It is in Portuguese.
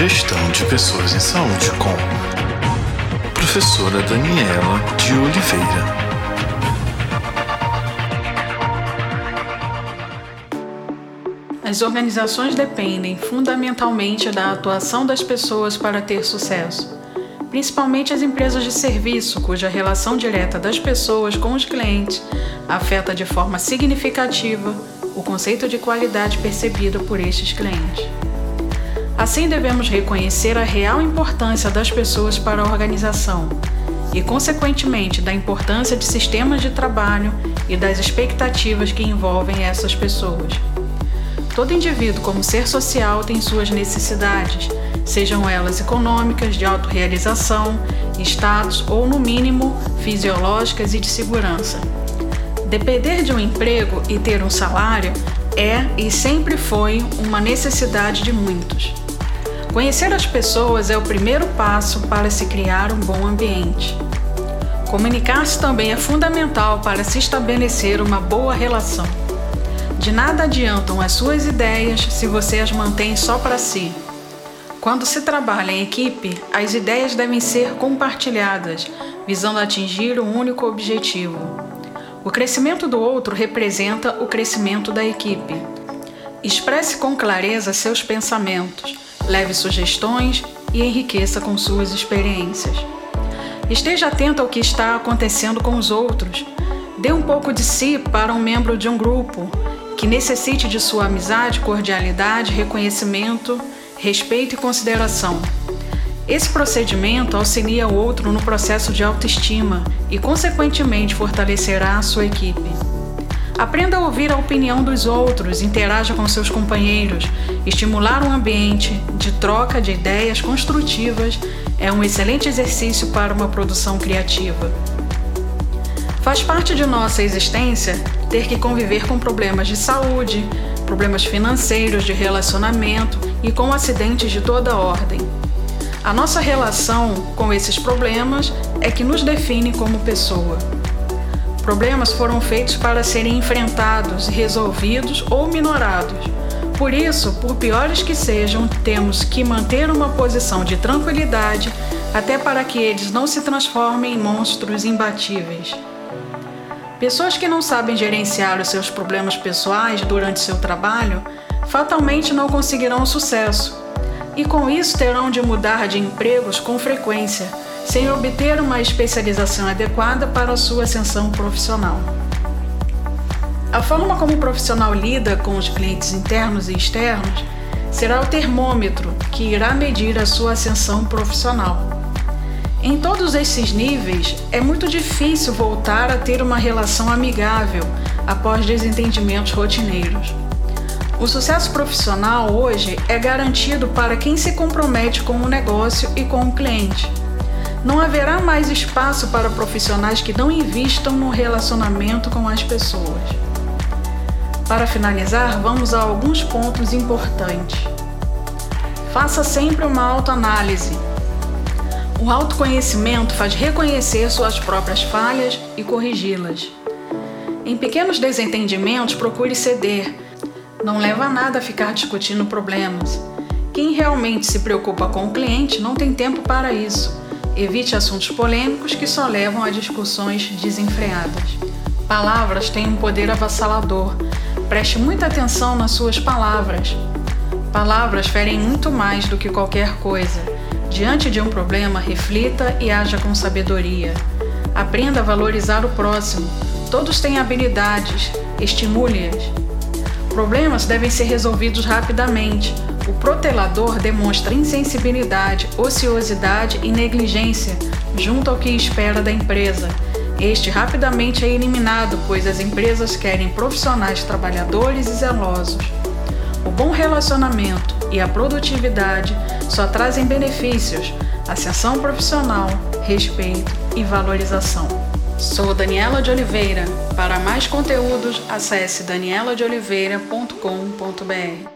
Gestão de Pessoas em Saúde com Professora Daniela de Oliveira. As organizações dependem fundamentalmente da atuação das pessoas para ter sucesso, principalmente as empresas de serviço, cuja relação direta das pessoas com os clientes afeta de forma significativa o conceito de qualidade percebido por estes clientes. Assim, devemos reconhecer a real importância das pessoas para a organização e, consequentemente, da importância de sistemas de trabalho e das expectativas que envolvem essas pessoas. Todo indivíduo, como ser social, tem suas necessidades, sejam elas econômicas, de autorrealização, status ou, no mínimo, fisiológicas e de segurança. Depender de um emprego e ter um salário é e sempre foi uma necessidade de muitos. Conhecer as pessoas é o primeiro passo para se criar um bom ambiente. Comunicar-se também é fundamental para se estabelecer uma boa relação. De nada adiantam as suas ideias se você as mantém só para si. Quando se trabalha em equipe, as ideias devem ser compartilhadas, visando atingir um único objetivo. O crescimento do outro representa o crescimento da equipe. Expresse com clareza seus pensamentos, leve sugestões e enriqueça com suas experiências. Esteja atento ao que está acontecendo com os outros. Dê um pouco de si para um membro de um grupo que necessite de sua amizade, cordialidade, reconhecimento, respeito e consideração. Esse procedimento auxilia o outro no processo de autoestima e, consequentemente, fortalecerá a sua equipe. Aprenda a ouvir a opinião dos outros, interaja com seus companheiros. Estimular um ambiente de troca de ideias construtivas é um excelente exercício para uma produção criativa. Faz parte de nossa existência ter que conviver com problemas de saúde, problemas financeiros, de relacionamento e com acidentes de toda ordem. A nossa relação com esses problemas é que nos define como pessoa. Problemas foram feitos para serem enfrentados, resolvidos ou minorados. Por isso, por piores que sejam, temos que manter uma posição de tranquilidade até para que eles não se transformem em monstros imbatíveis. Pessoas que não sabem gerenciar os seus problemas pessoais durante seu trabalho fatalmente não conseguirão sucesso e com isso terão de mudar de empregos com frequência, sem obter uma especialização adequada para a sua ascensão profissional. A forma como o profissional lida com os clientes internos e externos será o termômetro que irá medir a sua ascensão profissional. Em todos esses níveis, é muito difícil voltar a ter uma relação amigável após desentendimentos rotineiros. O sucesso profissional hoje é garantido para quem se compromete com o negócio e com o cliente. Não haverá mais espaço para profissionais que não invistam no relacionamento com as pessoas. Para finalizar, vamos a alguns pontos importantes. Faça sempre uma autoanálise o autoconhecimento faz reconhecer suas próprias falhas e corrigi-las. Em pequenos desentendimentos, procure ceder. Não leva a nada ficar discutindo problemas. Quem realmente se preocupa com o cliente não tem tempo para isso. Evite assuntos polêmicos que só levam a discussões desenfreadas. Palavras têm um poder avassalador. Preste muita atenção nas suas palavras. Palavras ferem muito mais do que qualquer coisa. Diante de um problema, reflita e haja com sabedoria. Aprenda a valorizar o próximo. Todos têm habilidades, estimule-as. Problemas devem ser resolvidos rapidamente. O protelador demonstra insensibilidade, ociosidade e negligência junto ao que espera da empresa. Este rapidamente é eliminado, pois as empresas querem profissionais trabalhadores e zelosos. O bom relacionamento e a produtividade só trazem benefícios, ascensão profissional, respeito e valorização. Sou Daniela de Oliveira. Para mais conteúdos, acesse danieladeoliveira.com.br.